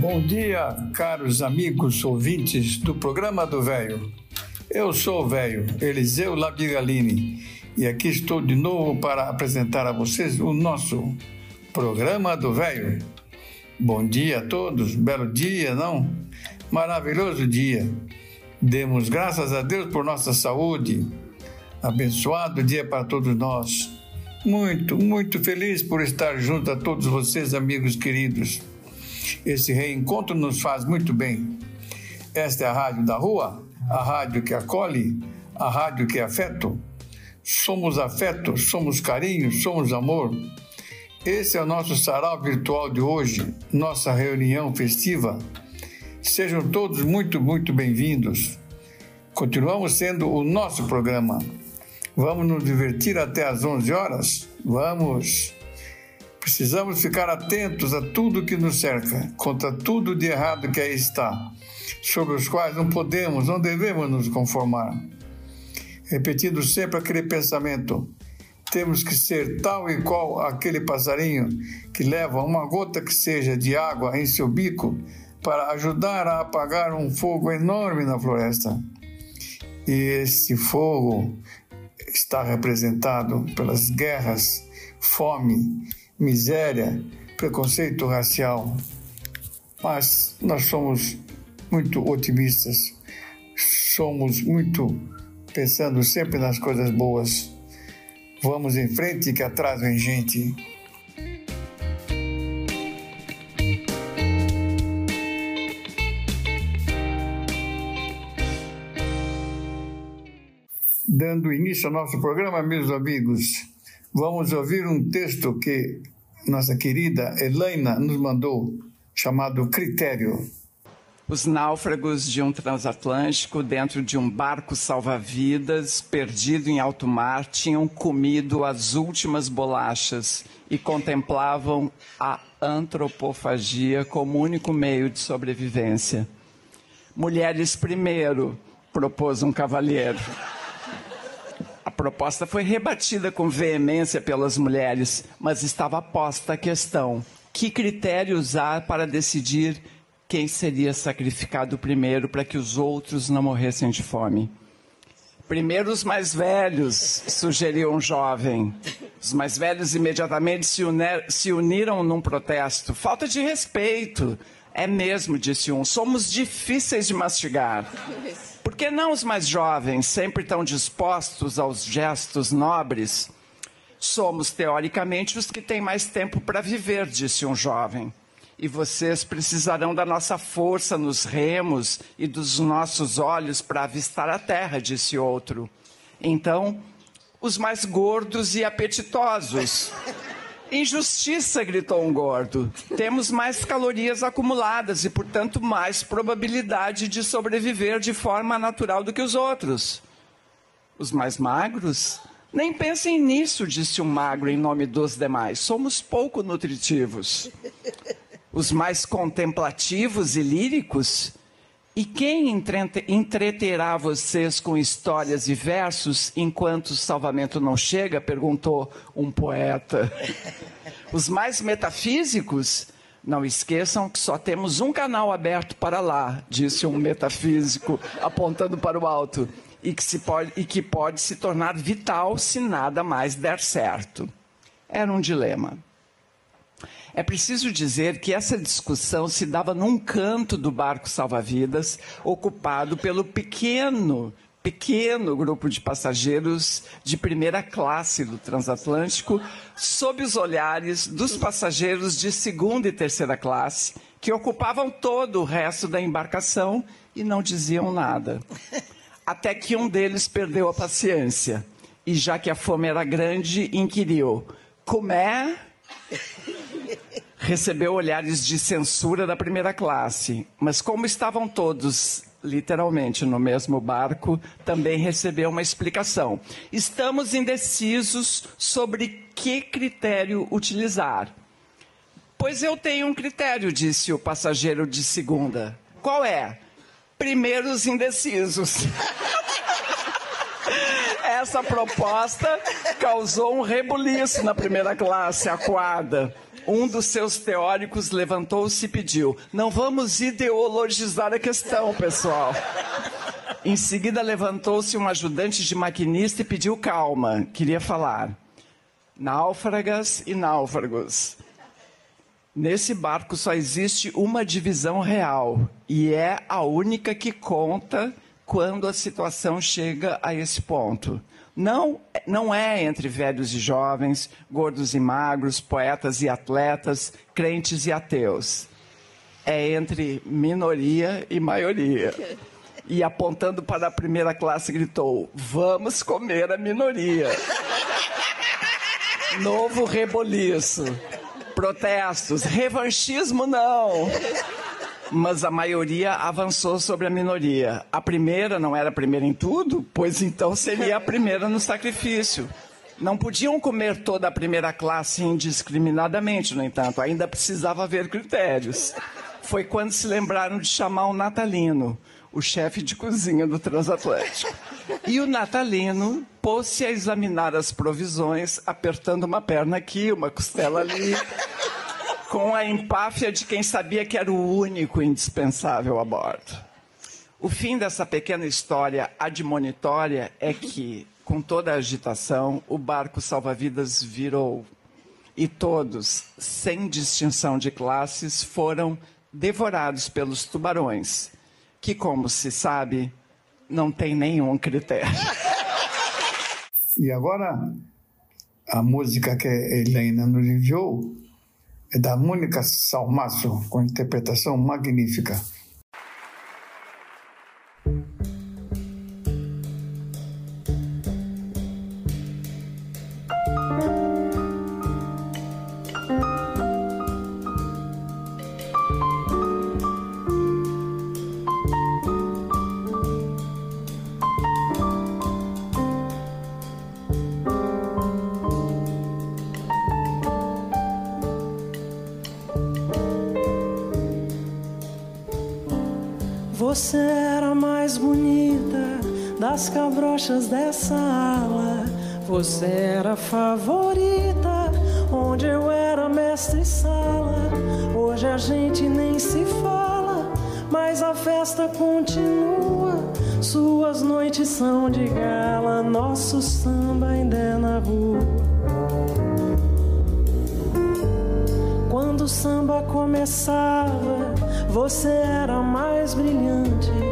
Bom dia, caros amigos ouvintes do programa do Velho. Eu sou o velho Eliseu Labigalini e aqui estou de novo para apresentar a vocês o nosso programa do Velho. Bom dia a todos, belo dia, não? Maravilhoso dia. Demos graças a Deus por nossa saúde. Abençoado dia para todos nós. Muito, muito feliz por estar junto a todos vocês, amigos queridos. Esse reencontro nos faz muito bem. Esta é a Rádio da Rua, a rádio que acolhe, a rádio que é afeto. Somos afeto, somos carinho, somos amor. Esse é o nosso sarau virtual de hoje, nossa reunião festiva. Sejam todos muito, muito bem-vindos. Continuamos sendo o nosso programa. Vamos nos divertir até às 11 horas? Vamos! Precisamos ficar atentos a tudo que nos cerca, contra tudo de errado que aí está, sobre os quais não podemos, não devemos nos conformar. Repetindo sempre aquele pensamento: temos que ser tal e qual aquele passarinho que leva uma gota que seja de água em seu bico para ajudar a apagar um fogo enorme na floresta. E esse fogo está representado pelas guerras, fome, miséria, preconceito racial. Mas nós somos muito otimistas, somos muito pensando sempre nas coisas boas. Vamos em frente que atrás vem gente. Dando início ao nosso programa, meus amigos, vamos ouvir um texto que nossa querida Elaina nos mandou, chamado Critério. Os náufragos de um transatlântico dentro de um barco salva-vidas, perdido em alto mar, tinham comido as últimas bolachas e contemplavam a antropofagia como único meio de sobrevivência. Mulheres primeiro, propôs um cavalheiro. A proposta foi rebatida com veemência pelas mulheres, mas estava posta a questão: que critério usar para decidir quem seria sacrificado primeiro para que os outros não morressem de fome. Primeiro os mais velhos, sugeriu um jovem. Os mais velhos imediatamente se, se uniram num protesto. Falta de respeito. É mesmo, disse um. Somos difíceis de mastigar. Que não os mais jovens, sempre tão dispostos aos gestos nobres? Somos, teoricamente, os que têm mais tempo para viver, disse um jovem e vocês precisarão da nossa força nos remos e dos nossos olhos para avistar a terra, disse outro. Então, os mais gordos e apetitosos. Injustiça, gritou um gordo. Temos mais calorias acumuladas e, portanto, mais probabilidade de sobreviver de forma natural do que os outros. Os mais magros? Nem pensem nisso, disse um magro em nome dos demais. Somos pouco nutritivos os mais contemplativos e líricos? E quem entreterá vocês com histórias e versos enquanto o salvamento não chega? perguntou um poeta. Os mais metafísicos? Não esqueçam que só temos um canal aberto para lá, disse um metafísico, apontando para o alto, e que, pode, e que pode se tornar vital se nada mais der certo. Era um dilema. É preciso dizer que essa discussão se dava num canto do barco salva-vidas, ocupado pelo pequeno, pequeno grupo de passageiros de primeira classe do transatlântico, sob os olhares dos passageiros de segunda e terceira classe, que ocupavam todo o resto da embarcação e não diziam nada. Até que um deles perdeu a paciência e, já que a fome era grande, inquiriu Comé recebeu olhares de censura da primeira classe, mas como estavam todos literalmente no mesmo barco, também recebeu uma explicação. Estamos indecisos sobre que critério utilizar. Pois eu tenho um critério, disse o passageiro de segunda. Qual é? Primeiros indecisos. Essa proposta causou um rebuliço na primeira classe, aquada um dos seus teóricos levantou-se e pediu: Não vamos ideologizar a questão, pessoal. Em seguida, levantou-se um ajudante de maquinista e pediu calma. Queria falar. Náufragas e náufragos. Nesse barco só existe uma divisão real e é a única que conta quando a situação chega a esse ponto não, não é entre velhos e jovens, gordos e magros, poetas e atletas, crentes e ateus. É entre minoria e maioria. E apontando para a primeira classe, gritou: Vamos comer a minoria. Novo reboliço. Protestos. Revanchismo não mas a maioria avançou sobre a minoria. A primeira não era a primeira em tudo, pois então seria a primeira no sacrifício. Não podiam comer toda a primeira classe indiscriminadamente, no entanto, ainda precisava haver critérios. Foi quando se lembraram de chamar o Natalino, o chefe de cozinha do Transatlântico. E o Natalino pôs-se a examinar as provisões, apertando uma perna aqui, uma costela ali, com a empáfia de quem sabia que era o único indispensável a bordo. O fim dessa pequena história admonitória é que, com toda a agitação, o barco salva-vidas virou. E todos, sem distinção de classes, foram devorados pelos tubarões, que, como se sabe, não tem nenhum critério. E agora, a música que a Helena nos enviou é da Mônica Salmaço, com interpretação magnífica. Das cabrochas dessa ala. Você era favorita, onde eu era mestre sala. Hoje a gente nem se fala, mas a festa continua. Suas noites são de gala, nosso samba ainda é na rua. Quando o samba começava, você era mais brilhante.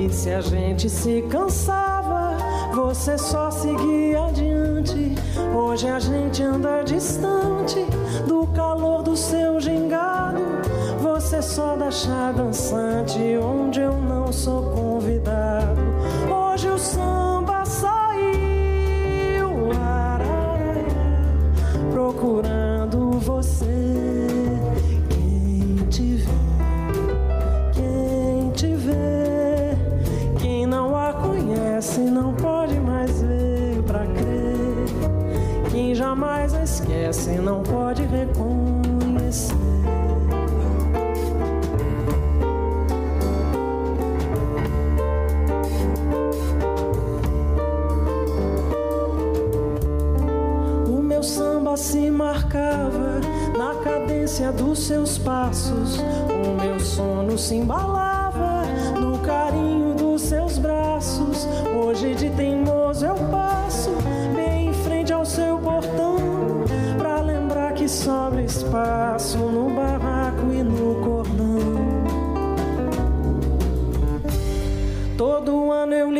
E se a gente se cansava, você só seguia adiante. Hoje a gente anda distante do calor do seu gingado. Você só dá chá dançante onde eu não sou convidado. Hoje o samba saiu, procurando não pode reconhecer. O meu samba se marcava na cadência dos seus passos. O meu sono se embalava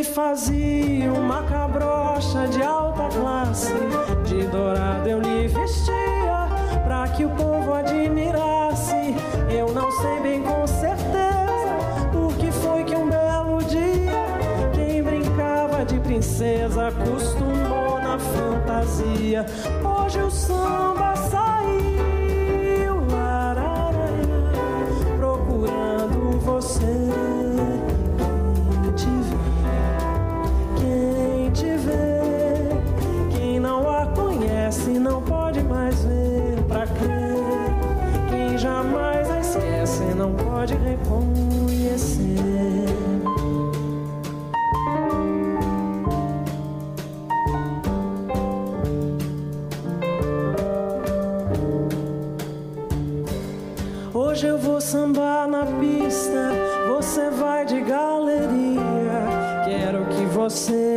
Lhe fazia uma cabrocha de alta classe, de dourado eu lhe vestia pra que o povo admirasse. Eu não sei bem com certeza porque foi que um belo dia princesa acostumou na fantasia. Hoje o samba pode reconhecer. Hoje eu vou sambar na pista, você vai de galeria. Quero que você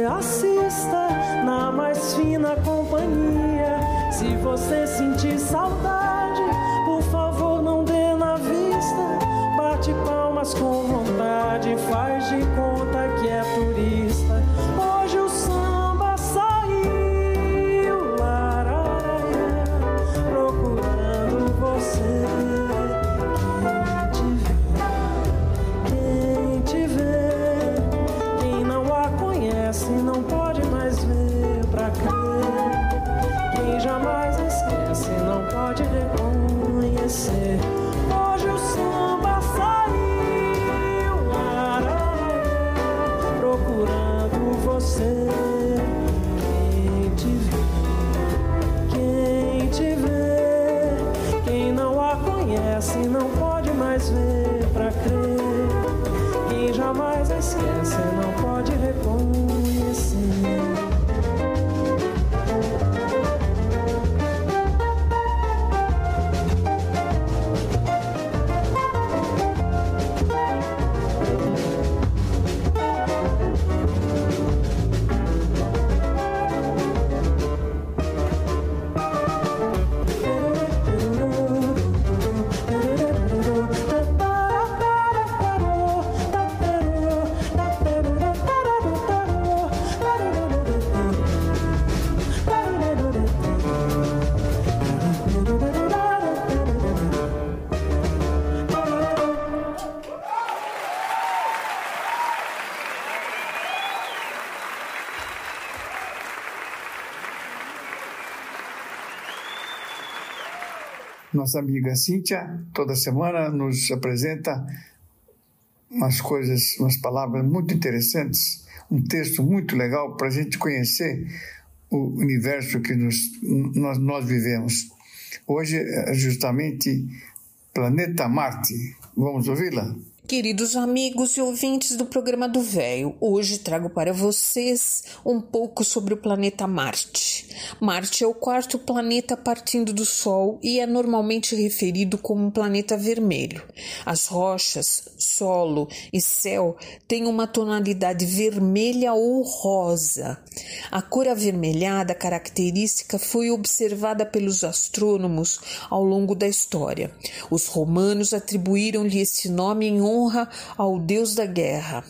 Nossa amiga Cíntia, toda semana, nos apresenta umas coisas, umas palavras muito interessantes, um texto muito legal para a gente conhecer o universo que nos, nós, nós vivemos. Hoje é justamente Planeta Marte. Vamos ouvi-la? Queridos amigos e ouvintes do programa do Véio, hoje trago para vocês um pouco sobre o planeta Marte. Marte é o quarto planeta partindo do Sol e é normalmente referido como um planeta vermelho. As rochas, solo e céu têm uma tonalidade vermelha ou rosa. A cor avermelhada característica foi observada pelos astrônomos ao longo da história. Os romanos atribuíram-lhe esse nome em honra ao deus da guerra.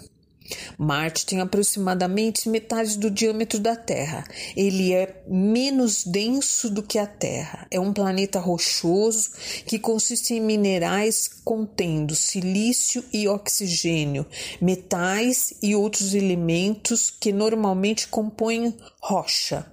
Marte tem aproximadamente metade do diâmetro da Terra. Ele é menos denso do que a Terra. É um planeta rochoso que consiste em minerais contendo silício e oxigênio, metais e outros elementos que normalmente compõem rocha.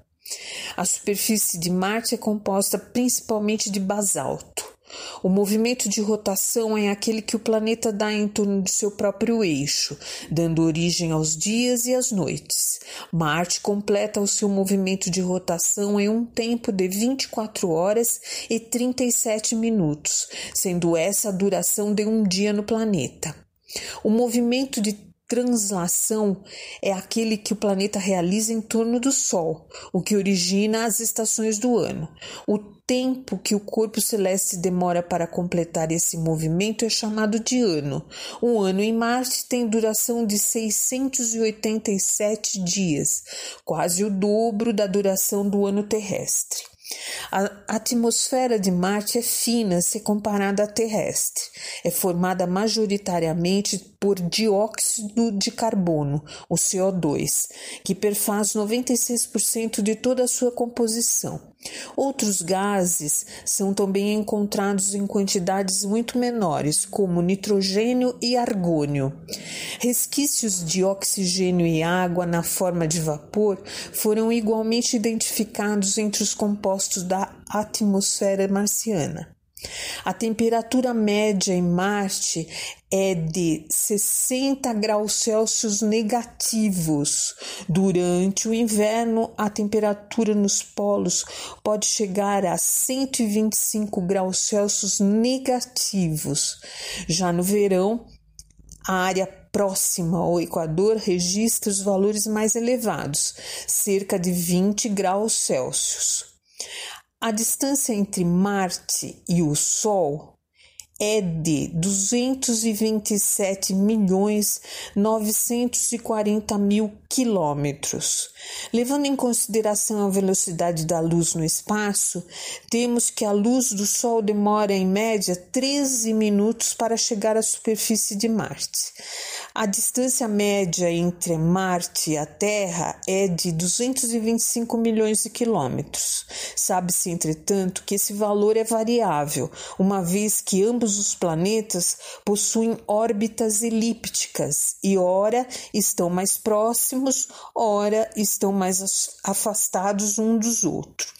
A superfície de Marte é composta principalmente de basalto. O movimento de rotação é aquele que o planeta dá em torno do seu próprio eixo, dando origem aos dias e às noites. Marte completa o seu movimento de rotação em um tempo de 24 horas e 37 minutos, sendo essa a duração de um dia no planeta. O movimento de translação é aquele que o planeta realiza em torno do Sol, o que origina as estações do ano. O tempo que o corpo celeste demora para completar esse movimento é chamado de ano. O ano em Marte tem duração de 687 dias, quase o dobro da duração do ano terrestre. A atmosfera de Marte é fina se comparada à terrestre. É formada majoritariamente por dióxido de carbono, o CO2, que perfaz 96% de toda a sua composição. Outros gases são também encontrados em quantidades muito menores, como nitrogênio e argônio. Resquícios de oxigênio e água na forma de vapor foram igualmente identificados entre os compostos da atmosfera marciana. A temperatura média em Marte é de 60 graus Celsius negativos. Durante o inverno, a temperatura nos polos pode chegar a 125 graus Celsius negativos. Já no verão, a área próxima ao Equador registra os valores mais elevados, cerca de 20 graus Celsius. A distância entre Marte e o Sol é de 227 milhões 940 mil quilômetros. Levando em consideração a velocidade da luz no espaço, temos que a luz do Sol demora em média 13 minutos para chegar à superfície de Marte. A distância média entre Marte e a Terra é de 225 milhões de quilômetros. Sabe-se, entretanto, que esse valor é variável, uma vez que ambos os planetas possuem órbitas elípticas e, ora, estão mais próximos, ora, estão mais afastados um dos outros.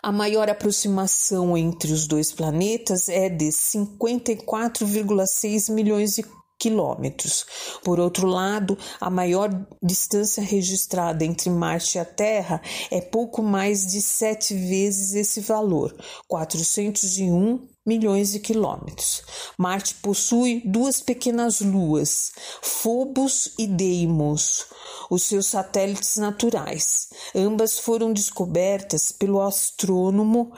A maior aproximação entre os dois planetas é de 54,6 milhões de quilômetros. Por outro lado, a maior distância registrada entre Marte e a Terra é pouco mais de sete vezes esse valor, 401 milhões de quilômetros. Marte possui duas pequenas luas, Phobos e Deimos, os seus satélites naturais. Ambas foram descobertas pelo astrônomo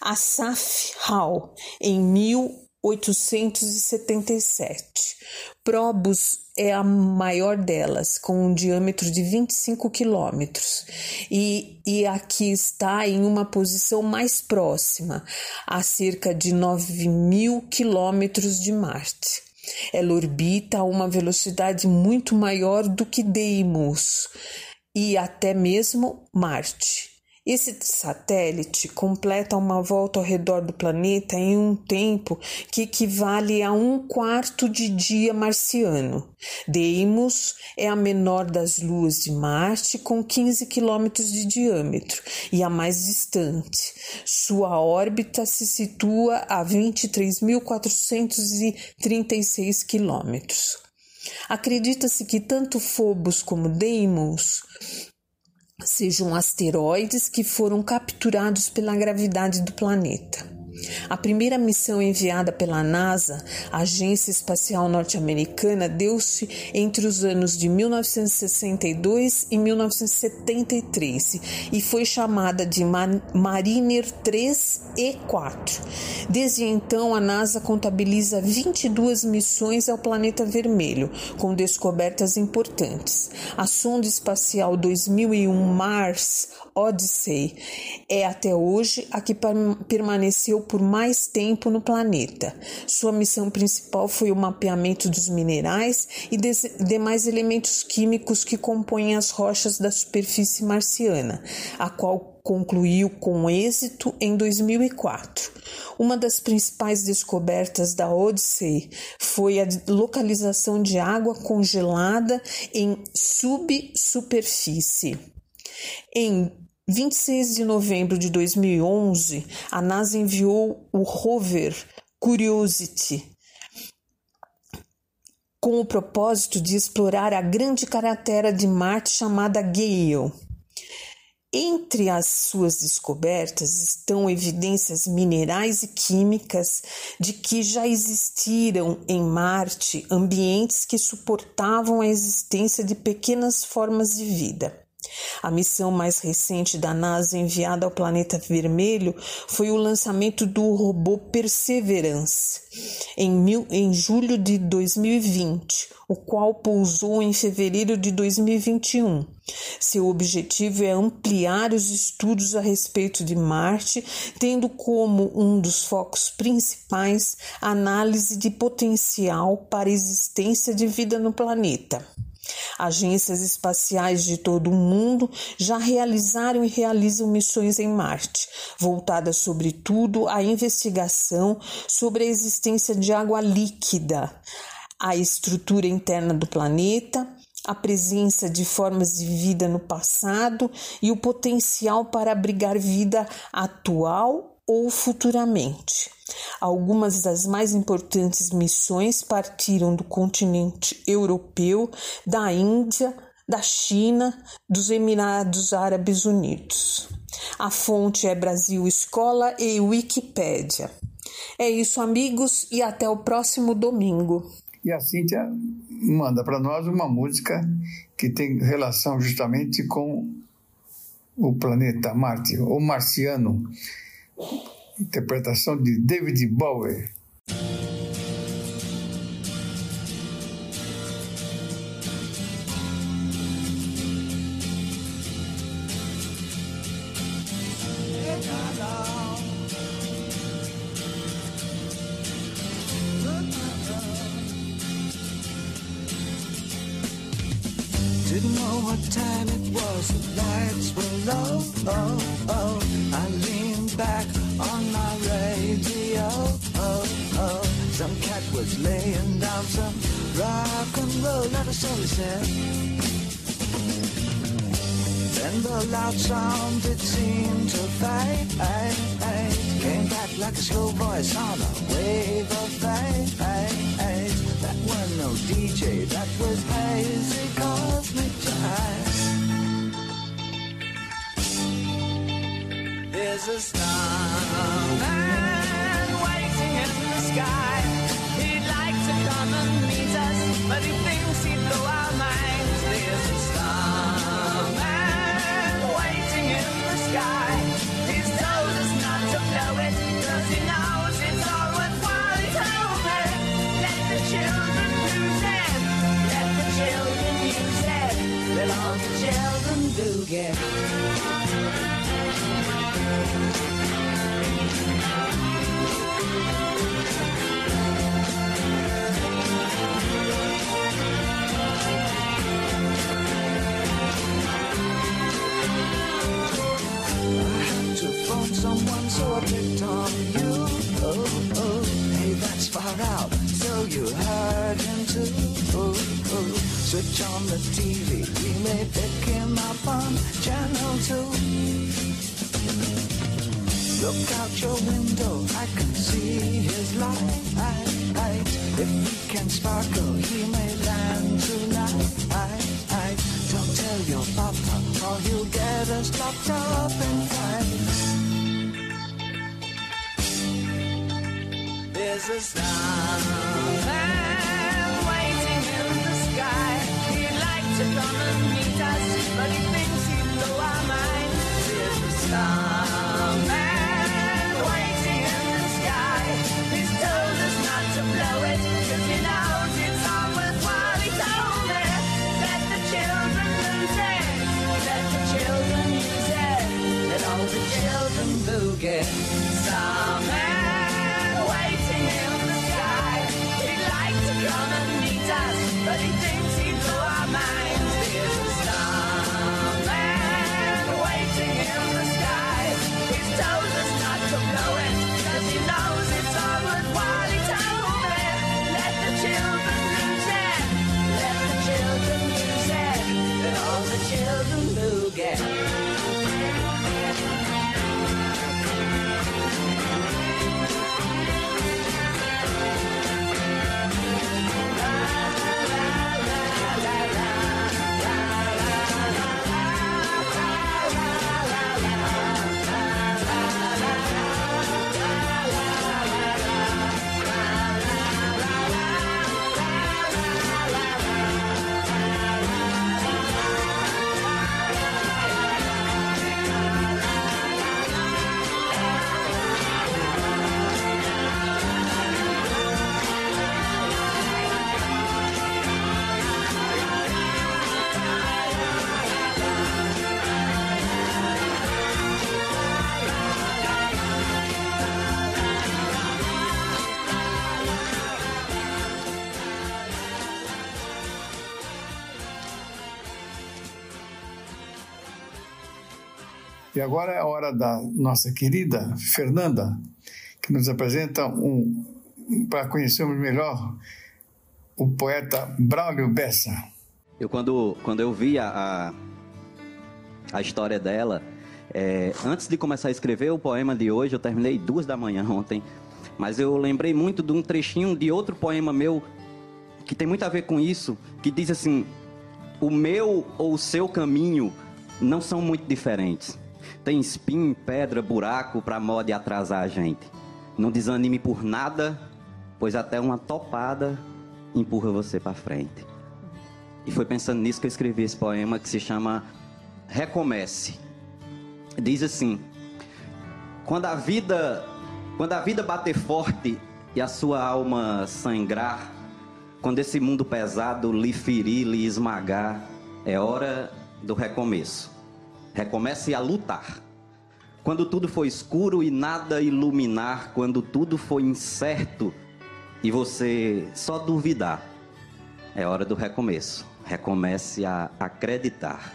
Asaph Hall em 1877. Probus é a maior delas, com um diâmetro de 25 quilômetros, e, e aqui está em uma posição mais próxima, a cerca de 9 mil quilômetros de Marte. Ela orbita a uma velocidade muito maior do que Deimos e até mesmo Marte. Esse satélite completa uma volta ao redor do planeta em um tempo que equivale a um quarto de dia marciano. Deimos é a menor das luas de Marte, com 15 quilômetros de diâmetro e a mais distante. Sua órbita se situa a 23.436 quilômetros. Acredita-se que tanto Phobos como Deimos sejam asteroides que foram capturados pela gravidade do planeta. A primeira missão enviada pela NASA, Agência Espacial Norte-Americana, deu-se entre os anos de 1962 e 1973 e foi chamada de Mariner 3 e 4. Desde então, a NASA contabiliza 22 missões ao planeta vermelho, com descobertas importantes. A sonda espacial 2001 Mars Odyssey é até hoje a que permaneceu por mais tempo no planeta. Sua missão principal foi o mapeamento dos minerais e demais elementos químicos que compõem as rochas da superfície marciana, a qual concluiu com êxito em 2004. Uma das principais descobertas da Odyssey foi a localização de água congelada em subsuperfície. Em 26 de novembro de 2011, a NASA enviou o rover Curiosity com o propósito de explorar a grande cratera de Marte chamada Gale. Entre as suas descobertas estão evidências minerais e químicas de que já existiram em Marte ambientes que suportavam a existência de pequenas formas de vida. A missão mais recente da NASA enviada ao planeta vermelho foi o lançamento do robô Perseverance em, mil, em julho de 2020, o qual pousou em fevereiro de 2021. Seu objetivo é ampliar os estudos a respeito de Marte, tendo como um dos focos principais a análise de potencial para a existência de vida no planeta. Agências espaciais de todo o mundo já realizaram e realizam missões em Marte, voltadas sobretudo à investigação sobre a existência de água líquida, a estrutura interna do planeta, a presença de formas de vida no passado e o potencial para abrigar vida atual ou futuramente. Algumas das mais importantes missões partiram do continente europeu, da Índia, da China, dos Emirados Árabes Unidos. A fonte é Brasil Escola e Wikipédia. É isso, amigos, e até o próximo domingo. E a Cíntia manda para nós uma música que tem relação justamente com o planeta Marte, o marciano. Interpretação de David Bowie. Said. Then the loud sound it seemed to fade. Came back like a slow voice on switch on the TV. We may pick him up on channel two. Look out your window, I can see his light. If he can sparkle, he may land tonight. Don't tell your papa, or he'll get us locked up in fights. There's a starman come and meet us, but he thinks he'd blow our minds. Here's the star. E agora é a hora da nossa querida Fernanda, que nos apresenta um, para conhecermos melhor o poeta Braulio Bessa. Eu quando, quando eu vi a, a, história dela, é, antes de começar a escrever o poema de hoje, eu terminei duas da manhã ontem, mas eu lembrei muito de um trechinho de outro poema meu que tem muito a ver com isso, que diz assim: o meu ou o seu caminho não são muito diferentes. Tem espinho, pedra, buraco para moda atrasar a gente. Não desanime por nada, pois até uma topada empurra você para frente. E foi pensando nisso que eu escrevi esse poema que se chama Recomece. Diz assim: Quando a vida, quando a vida bater forte e a sua alma sangrar, quando esse mundo pesado lhe ferir, lhe esmagar, é hora do recomeço. Recomece a lutar. Quando tudo for escuro e nada iluminar, quando tudo for incerto e você só duvidar, é hora do recomeço. Recomece a acreditar.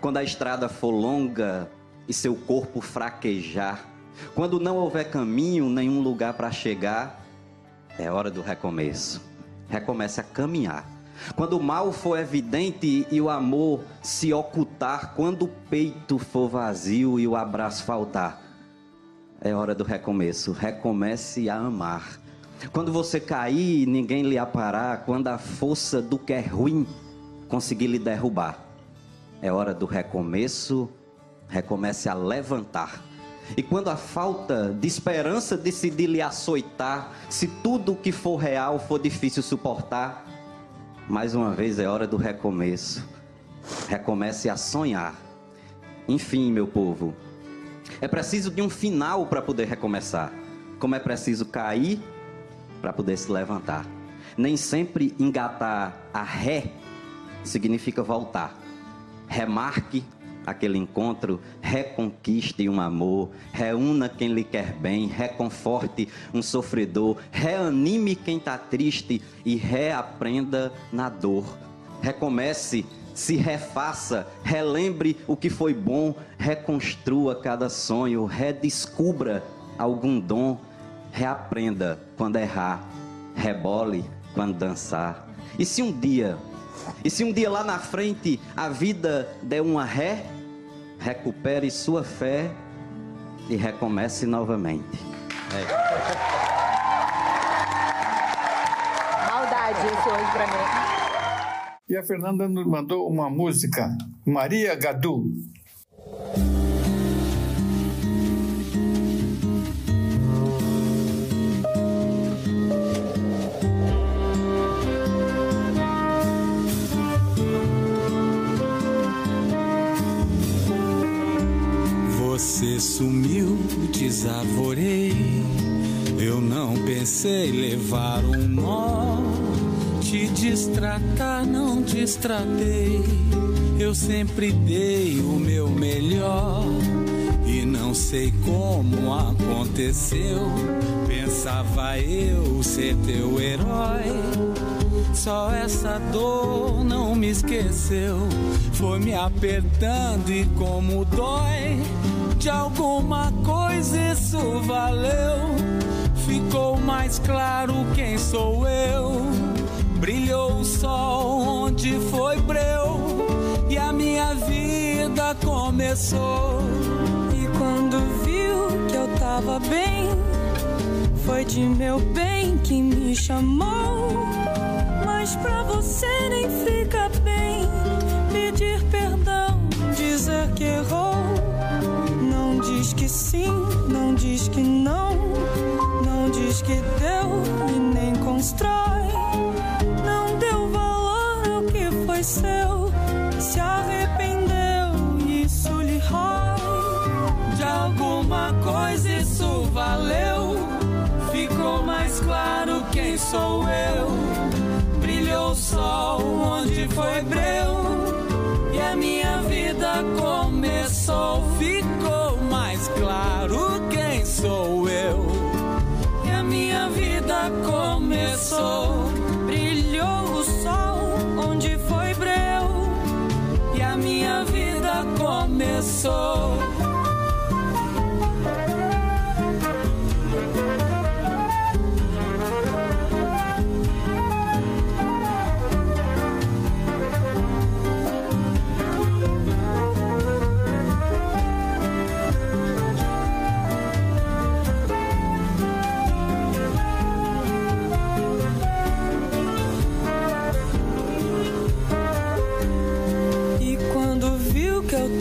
Quando a estrada for longa e seu corpo fraquejar, quando não houver caminho, nenhum lugar para chegar, é hora do recomeço. Recomece a caminhar. Quando o mal for evidente e o amor se ocultar, quando o peito for vazio e o abraço faltar, é hora do recomeço. Recomece a amar. Quando você cair ninguém lhe aparar, quando a força do que é ruim conseguir lhe derrubar, é hora do recomeço. Recomece a levantar. E quando a falta de esperança decidir lhe açoitar, se tudo que for real for difícil suportar, mais uma vez é hora do recomeço. Recomece a sonhar. Enfim, meu povo, é preciso de um final para poder recomeçar. Como é preciso cair para poder se levantar. Nem sempre engatar a ré significa voltar. Remarque aquele encontro, reconquiste um amor, reúna quem lhe quer bem, reconforte um sofredor, reanime quem está triste e reaprenda na dor. Recomece, se refaça, relembre o que foi bom, reconstrua cada sonho, redescubra algum dom, reaprenda quando errar, rebole quando dançar. E se um dia e se um dia lá na frente a vida der uma ré, recupere sua fé e recomece novamente. É. Maldade esse hoje pra mim. E a Fernanda nos mandou uma música, Maria Gadu. Você sumiu, desarvorei. Eu não pensei levar um nó. Te distratar, não distratei. Eu sempre dei o meu melhor. E não sei como aconteceu. Pensava eu ser teu herói. Só essa dor não me esqueceu. Foi me apertando e como dói. De alguma coisa isso valeu. Ficou mais claro quem sou eu. Brilhou o sol onde foi breu. E a minha vida começou. E quando viu que eu tava bem, foi de meu bem que me chamou. Mas pra você nem fica bem pedir perdão, dizer que errou. Sim, não diz que não, não diz que deu e nem constrói. Não deu valor ao que foi seu, se arrependeu, isso lhe rói. De alguma coisa isso valeu. Ficou mais claro quem sou eu. Começou. Brilhou o sol onde foi breu. E a minha vida começou.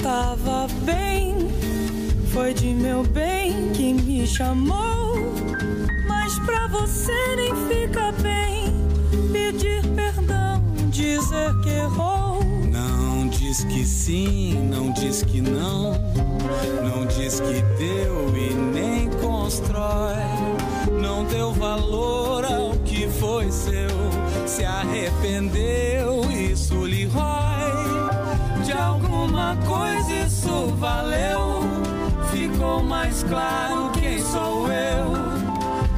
tava bem. Foi de meu bem que me chamou. Mas pra você nem fica bem pedir perdão, dizer que errou. Não diz que sim, não diz que não. Não diz que deu e nem constrói. Não deu valor ao que foi seu. Se arrependeu alguma coisa isso valeu. Ficou mais claro quem sou eu.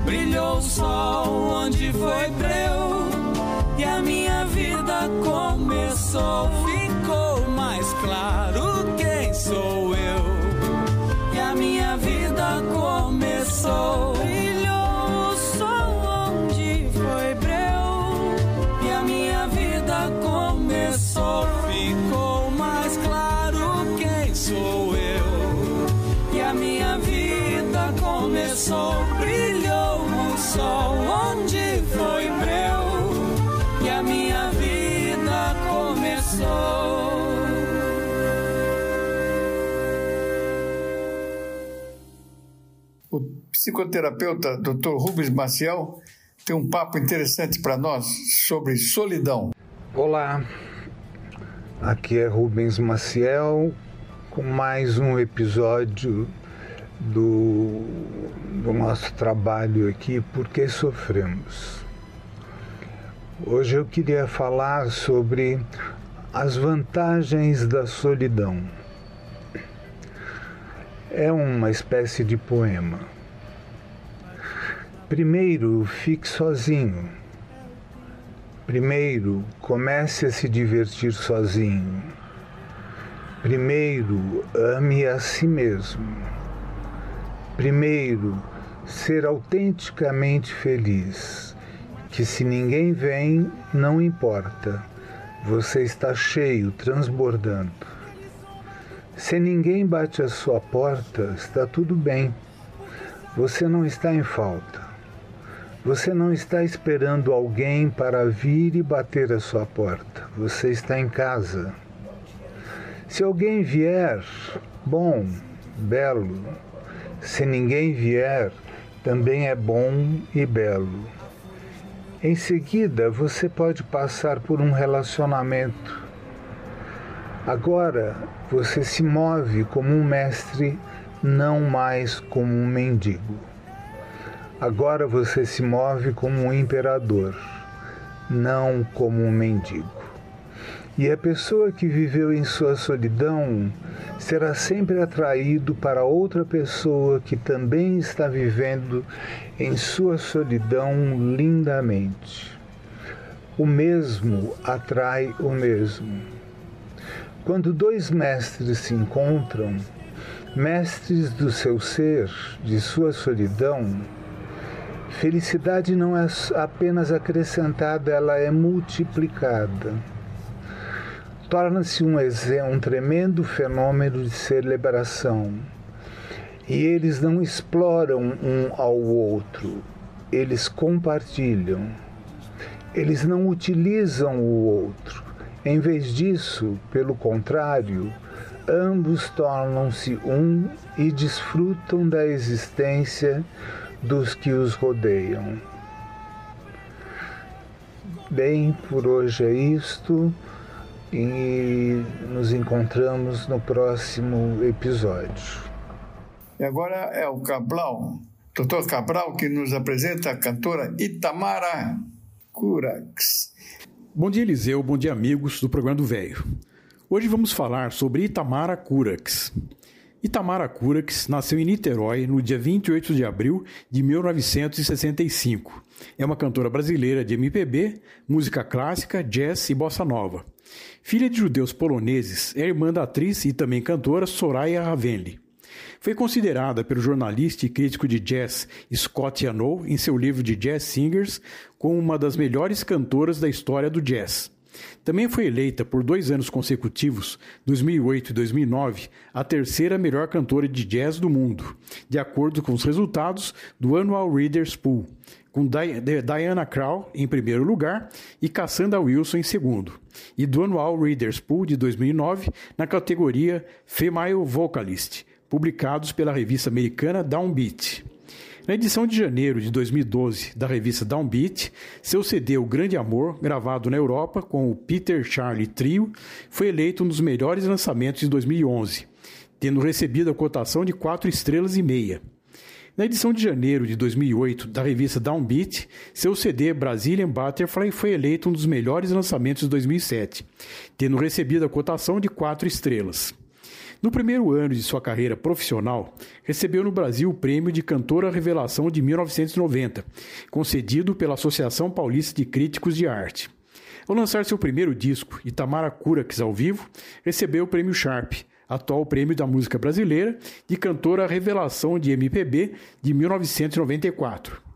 Brilhou o sol onde foi breu. E a minha vida começou. Psicoterapeuta Dr. Rubens Maciel tem um papo interessante para nós sobre solidão. Olá, aqui é Rubens Maciel com mais um episódio do, do nosso trabalho aqui, Por que Sofremos. Hoje eu queria falar sobre as vantagens da solidão. É uma espécie de poema. Primeiro, fique sozinho. Primeiro, comece a se divertir sozinho. Primeiro, ame a si mesmo. Primeiro, ser autenticamente feliz. Que se ninguém vem, não importa. Você está cheio, transbordando. Se ninguém bate a sua porta, está tudo bem. Você não está em falta. Você não está esperando alguém para vir e bater a sua porta. Você está em casa. Se alguém vier, bom, belo. Se ninguém vier, também é bom e belo. Em seguida, você pode passar por um relacionamento. Agora, você se move como um mestre, não mais como um mendigo. Agora você se move como um imperador, não como um mendigo. E a pessoa que viveu em sua solidão será sempre atraído para outra pessoa que também está vivendo em sua solidão lindamente. O mesmo atrai o mesmo. Quando dois mestres se encontram, mestres do seu ser, de sua solidão, felicidade não é apenas acrescentada, ela é multiplicada. Torna-se um, um tremendo fenômeno de celebração. E eles não exploram um ao outro, eles compartilham. Eles não utilizam o outro. Em vez disso, pelo contrário, ambos tornam-se um e desfrutam da existência dos que os rodeiam. Bem, por hoje é isto e nos encontramos no próximo episódio. E agora é o Cabral, Dr. Cabral, que nos apresenta a cantora Itamara Curax. Bom dia, Eliseu. Bom dia, amigos do programa do Velho. Hoje vamos falar sobre Itamara Curax. Itamara Curax nasceu em Niterói no dia 28 de abril de 1965. É uma cantora brasileira de MPB, música clássica, jazz e bossa nova. Filha de judeus poloneses, é irmã da atriz e também cantora Soraya Ravenli. Foi considerada pelo jornalista e crítico de jazz Scott Yanow, em seu livro de Jazz Singers, como uma das melhores cantoras da história do jazz. Também foi eleita por dois anos consecutivos, 2008 e 2009, a terceira melhor cantora de jazz do mundo, de acordo com os resultados do Annual Readers Pool, com Diana Krall em primeiro lugar e Cassandra Wilson em segundo, e do Annual Readers Pool de 2009 na categoria Female Vocalist, publicados pela revista americana Downbeat. Na edição de janeiro de 2012 da revista Downbeat, seu CD O Grande Amor, gravado na Europa com o Peter Charlie Trio, foi eleito um dos melhores lançamentos de 2011, tendo recebido a cotação de 4 estrelas e meia. Na edição de janeiro de 2008 da revista Downbeat, seu CD Brazilian Butterfly foi eleito um dos melhores lançamentos de 2007, tendo recebido a cotação de 4 estrelas. No primeiro ano de sua carreira profissional, recebeu no Brasil o prêmio de Cantora Revelação de 1990, concedido pela Associação Paulista de Críticos de Arte. Ao lançar seu primeiro disco, Itamara Curax ao vivo, recebeu o prêmio Sharp, atual prêmio da música brasileira, de Cantora Revelação de MPB de 1994.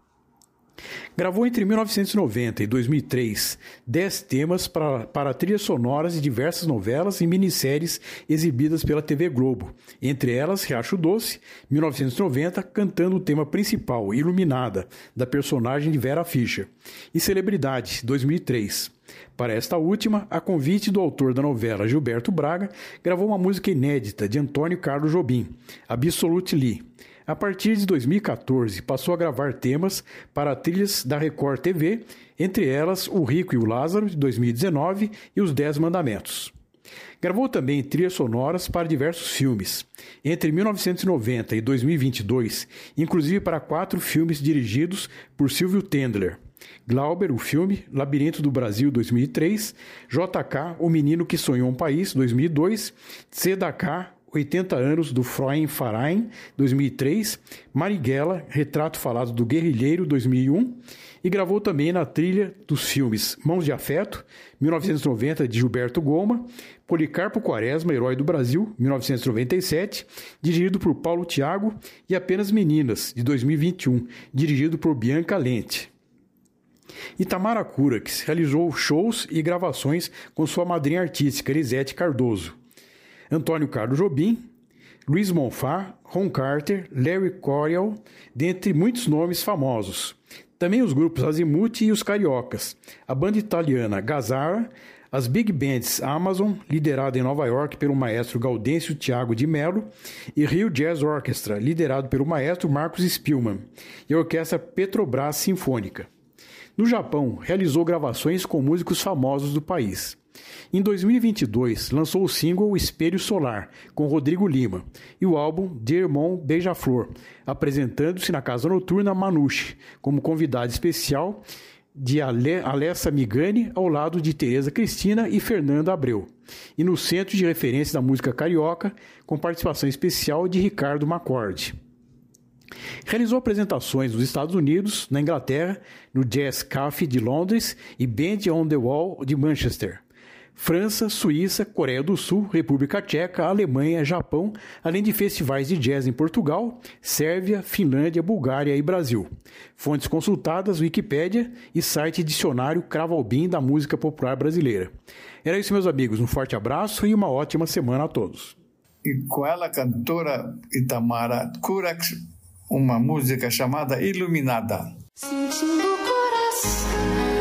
Gravou entre 1990 e 2003 dez temas para, para trilhas sonoras de diversas novelas e minisséries exibidas pela TV Globo, entre elas Riacho Doce, 1990, cantando o tema principal, Iluminada, da personagem de Vera Fischer, e Celebridade, 2003. Para esta última, a convite do autor da novela Gilberto Braga, gravou uma música inédita de Antônio Carlos Jobim, Absolutely. A partir de 2014, passou a gravar temas para trilhas da Record TV, entre elas O Rico e o Lázaro, de 2019, e Os Dez Mandamentos. Gravou também trilhas sonoras para diversos filmes, entre 1990 e 2022, inclusive para quatro filmes dirigidos por Silvio Tendler. Glauber, o filme, Labirinto do Brasil, 2003, JK, O Menino que Sonhou um País, 2002, CDK, 80 anos do Freund Farain, 2003, Marighella, Retrato Falado do Guerrilheiro, 2001, e gravou também na trilha dos filmes Mãos de Afeto, 1990, de Gilberto Goma, Policarpo Quaresma, Herói do Brasil, 1997, dirigido por Paulo Tiago, e Apenas Meninas, de 2021, dirigido por Bianca Lente. Itamara Curax realizou shows e gravações com sua madrinha artística, Elisete Cardoso. Antônio Carlos Jobim, Luiz Monfá, Ron Carter, Larry Coryell, dentre muitos nomes famosos. Também os grupos Azimuth e os Cariocas, a banda italiana Gazara, as big bands Amazon, liderada em Nova York pelo maestro Gaudêncio Thiago de Mello, e Rio Jazz Orchestra, liderado pelo maestro Marcos Spielmann, e a orquestra Petrobras Sinfônica. No Japão, realizou gravações com músicos famosos do país. Em 2022, lançou o single Espelho Solar, com Rodrigo Lima, e o álbum Dear Mom Beija-Flor, apresentando-se na Casa Noturna Manuche, como convidada especial de Alessa Migani, ao lado de Tereza Cristina e Fernanda Abreu, e no Centro de Referência da Música Carioca, com participação especial de Ricardo Macorde. Realizou apresentações nos Estados Unidos, na Inglaterra, no Jazz Café de Londres e Band on the Wall de Manchester. França, Suíça, Coreia do Sul, República Tcheca, Alemanha, Japão, além de festivais de jazz em Portugal, Sérvia, Finlândia, Bulgária e Brasil. Fontes consultadas, Wikipédia e site Dicionário Cravalbim da Música Popular Brasileira. Era isso, meus amigos. Um forte abraço e uma ótima semana a todos. E com ela, a cantora Itamara Curax, uma música chamada Iluminada. Sentindo o coração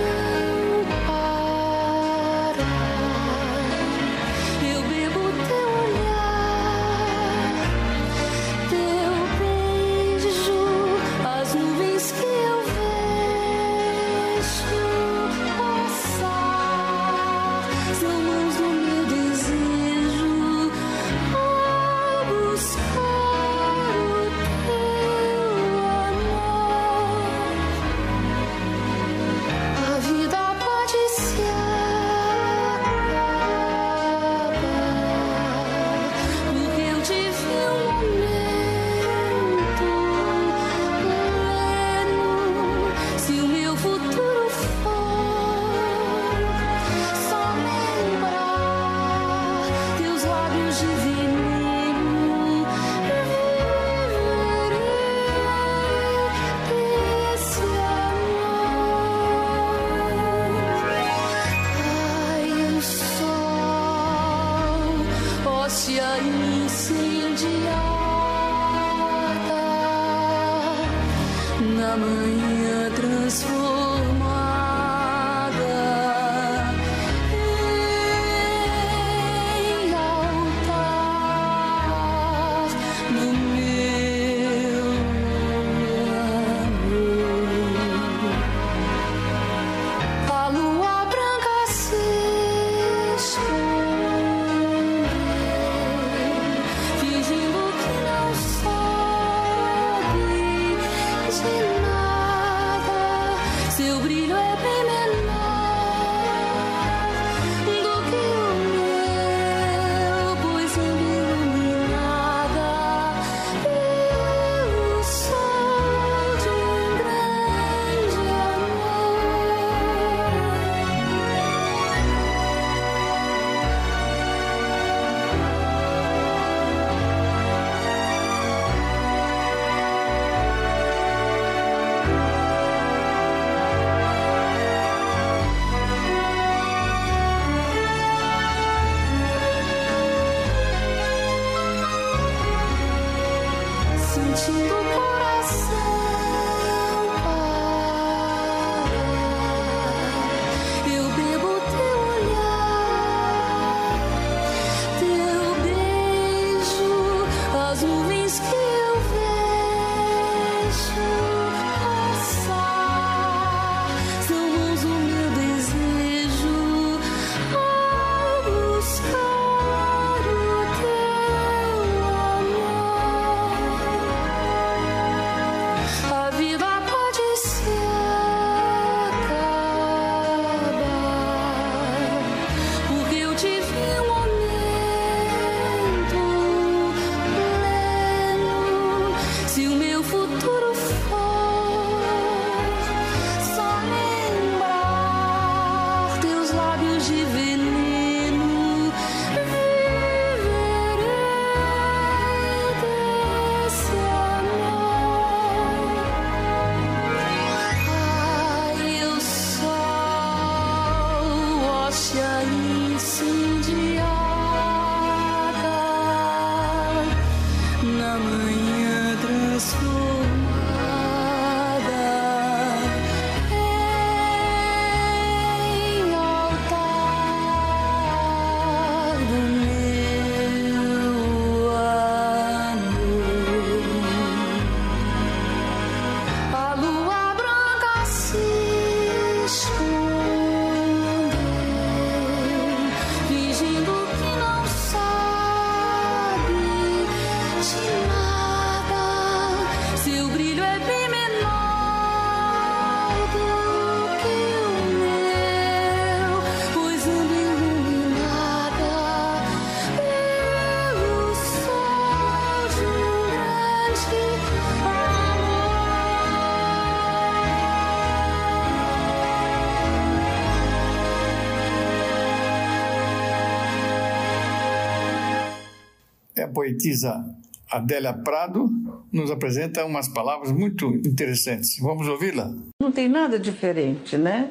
poetisa Adélia Prado nos apresenta umas palavras muito interessantes. Vamos ouvi-la? Não tem nada diferente, né?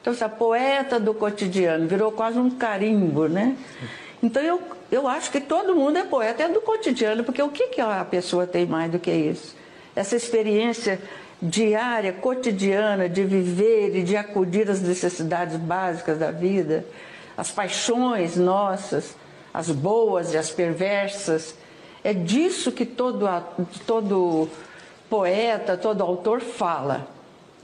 Então, essa poeta do cotidiano virou quase um carimbo, né? Então, eu, eu acho que todo mundo é poeta, é do cotidiano, porque o que, que a pessoa tem mais do que isso? Essa experiência diária, cotidiana, de viver e de acudir às necessidades básicas da vida, as paixões nossas, as boas e as perversas. É disso que todo, todo poeta, todo autor fala.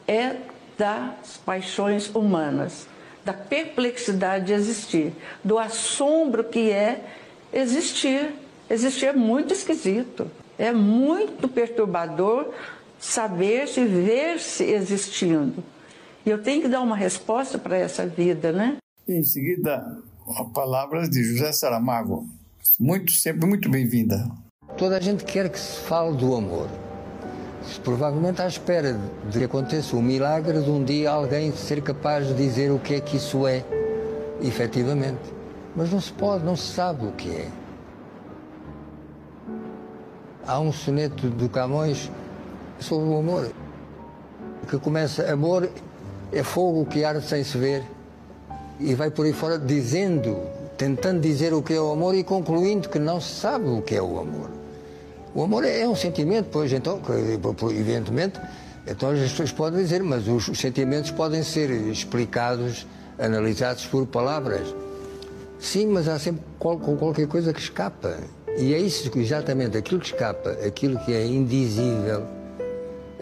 É das paixões humanas, da perplexidade de existir, do assombro que é existir. Existir é muito esquisito, é muito perturbador saber-se, ver-se existindo. E eu tenho que dar uma resposta para essa vida, né? Em seguida, palavras de José Saramago. Muito, sempre muito bem-vinda. Toda a gente quer que se fale do amor. Provavelmente à espera de que aconteça o milagre de um dia alguém ser capaz de dizer o que é que isso é, efetivamente. Mas não se pode, não se sabe o que é. Há um soneto do Camões sobre o amor. Que começa, amor é fogo que arde sem se ver. E vai por aí fora dizendo, tentando dizer o que é o amor e concluindo que não se sabe o que é o amor. O amor é um sentimento, pois então, evidentemente, então as pessoas podem dizer, mas os sentimentos podem ser explicados, analisados por palavras. Sim, mas há sempre qualquer coisa que escapa. E é isso exatamente, aquilo que escapa, aquilo que é indizível,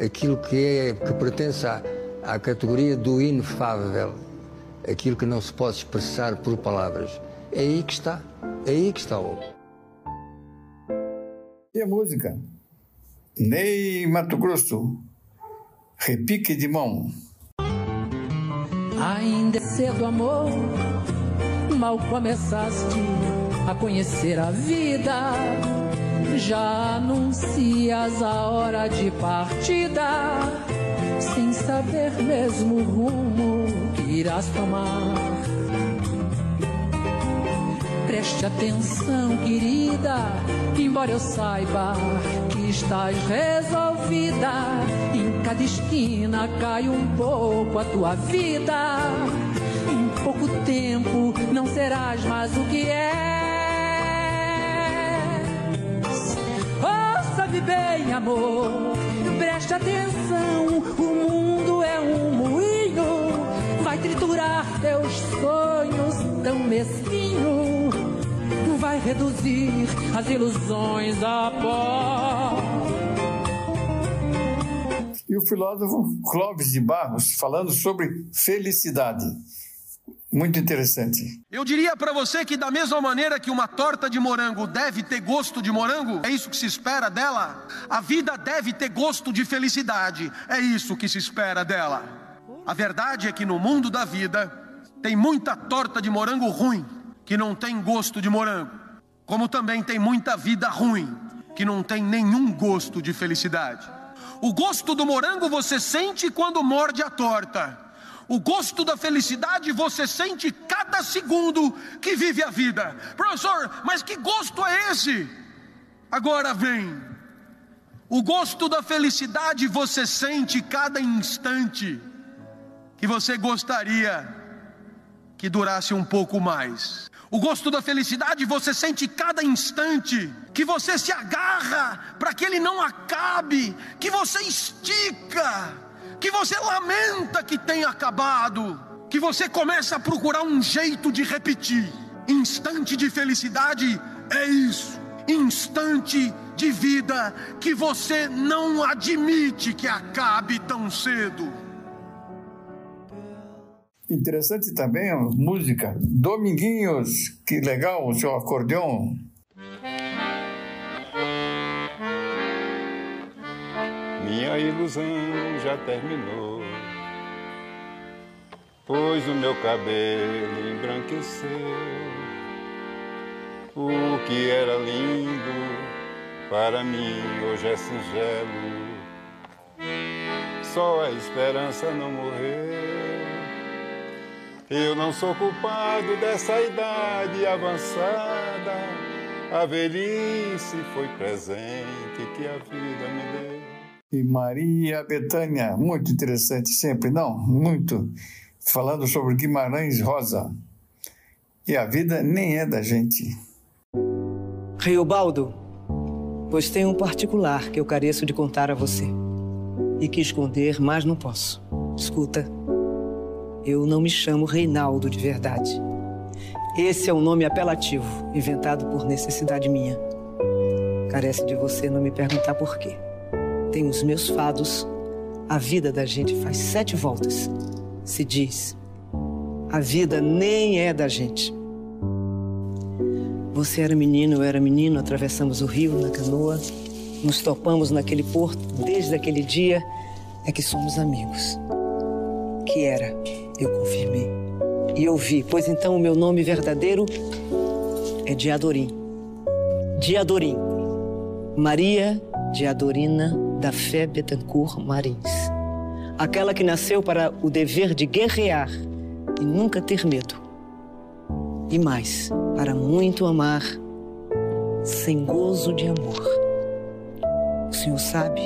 aquilo que, é, que pertence à, à categoria do inefável, aquilo que não se pode expressar por palavras. É aí que está, é aí que está o E a música? Ney Mato Grosso, repique de mão. Ainda é cedo, amor, mal começaste a conhecer a vida já anuncias a hora de partida, sem saber mesmo o rumo irás tomar. Preste atenção, querida, embora eu saiba que estás resolvida. Em cada esquina cai um pouco a tua vida. Em pouco tempo não serás mais o que é. Ouve bem, amor, preste atenção. O mundo é um moinho, vai triturar teus sonhos tão mesquinho. Vai reduzir as ilusões a pó. E o filósofo Clóvis de Barros falando sobre felicidade. Muito interessante. Eu diria para você que, da mesma maneira que uma torta de morango deve ter gosto de morango, é isso que se espera dela, a vida deve ter gosto de felicidade, é isso que se espera dela. A verdade é que no mundo da vida tem muita torta de morango ruim, que não tem gosto de morango, como também tem muita vida ruim, que não tem nenhum gosto de felicidade. O gosto do morango você sente quando morde a torta. O gosto da felicidade você sente cada segundo que vive a vida. Professor, mas que gosto é esse? Agora vem. O gosto da felicidade você sente cada instante que você gostaria que durasse um pouco mais. O gosto da felicidade você sente cada instante que você se agarra para que ele não acabe, que você estica que você lamenta que tenha acabado, que você começa a procurar um jeito de repetir. Instante de felicidade é isso, instante de vida que você não admite que acabe tão cedo. Interessante também a música. Dominguinhos, que legal o seu acordeão. Minha ilusão já terminou, pois o meu cabelo embranqueceu. O que era lindo para mim hoje é singelo. Só a esperança não morreu. Eu não sou culpado dessa idade avançada a velhice foi presente que a vida me deu. E Maria Betânia, muito interessante sempre, não? Muito. Falando sobre Guimarães Rosa. E a vida nem é da gente. Riobaldo, pois tem um particular que eu careço de contar a você. E que esconder, mas não posso. Escuta, eu não me chamo Reinaldo de verdade. Esse é um nome apelativo, inventado por necessidade minha. Carece de você não me perguntar por quê. Tem os meus fados. A vida da gente faz sete voltas. Se diz. A vida nem é da gente. Você era menino, eu era menino, atravessamos o rio na canoa, nos topamos naquele porto. Desde aquele dia é que somos amigos. Que era, eu confirmei. E eu vi, pois então o meu nome verdadeiro é Diadorim. Diadorim. Maria Diadorina da Fé Betancourt Marins. Aquela que nasceu para o dever de guerrear e nunca ter medo. E mais, para muito amar, sem gozo de amor. O Senhor sabe,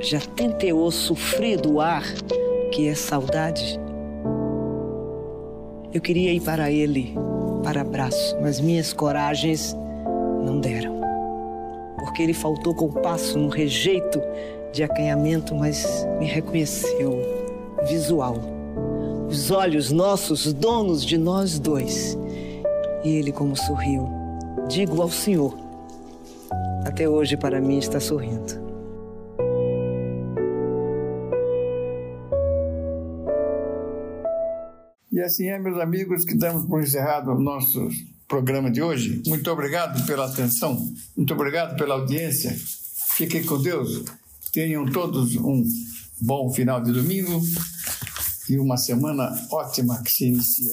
já tenteou sofrer do ar que é saudade? Eu queria ir para ele, para abraço, mas minhas coragens não deram. Porque ele faltou compasso no rejeito de acanhamento, mas me reconheceu, visual. Os olhos nossos, donos de nós dois. E ele, como sorriu, digo ao Senhor, até hoje para mim está sorrindo. E assim é, meus amigos, que damos por encerrado o nosso programa de hoje. Muito obrigado pela atenção, muito obrigado pela audiência. Fiquem com Deus. Tenham todos um bom final de domingo e uma semana ótima que se inicia.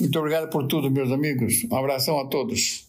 Muito obrigado por tudo, meus amigos. Um abração a todos.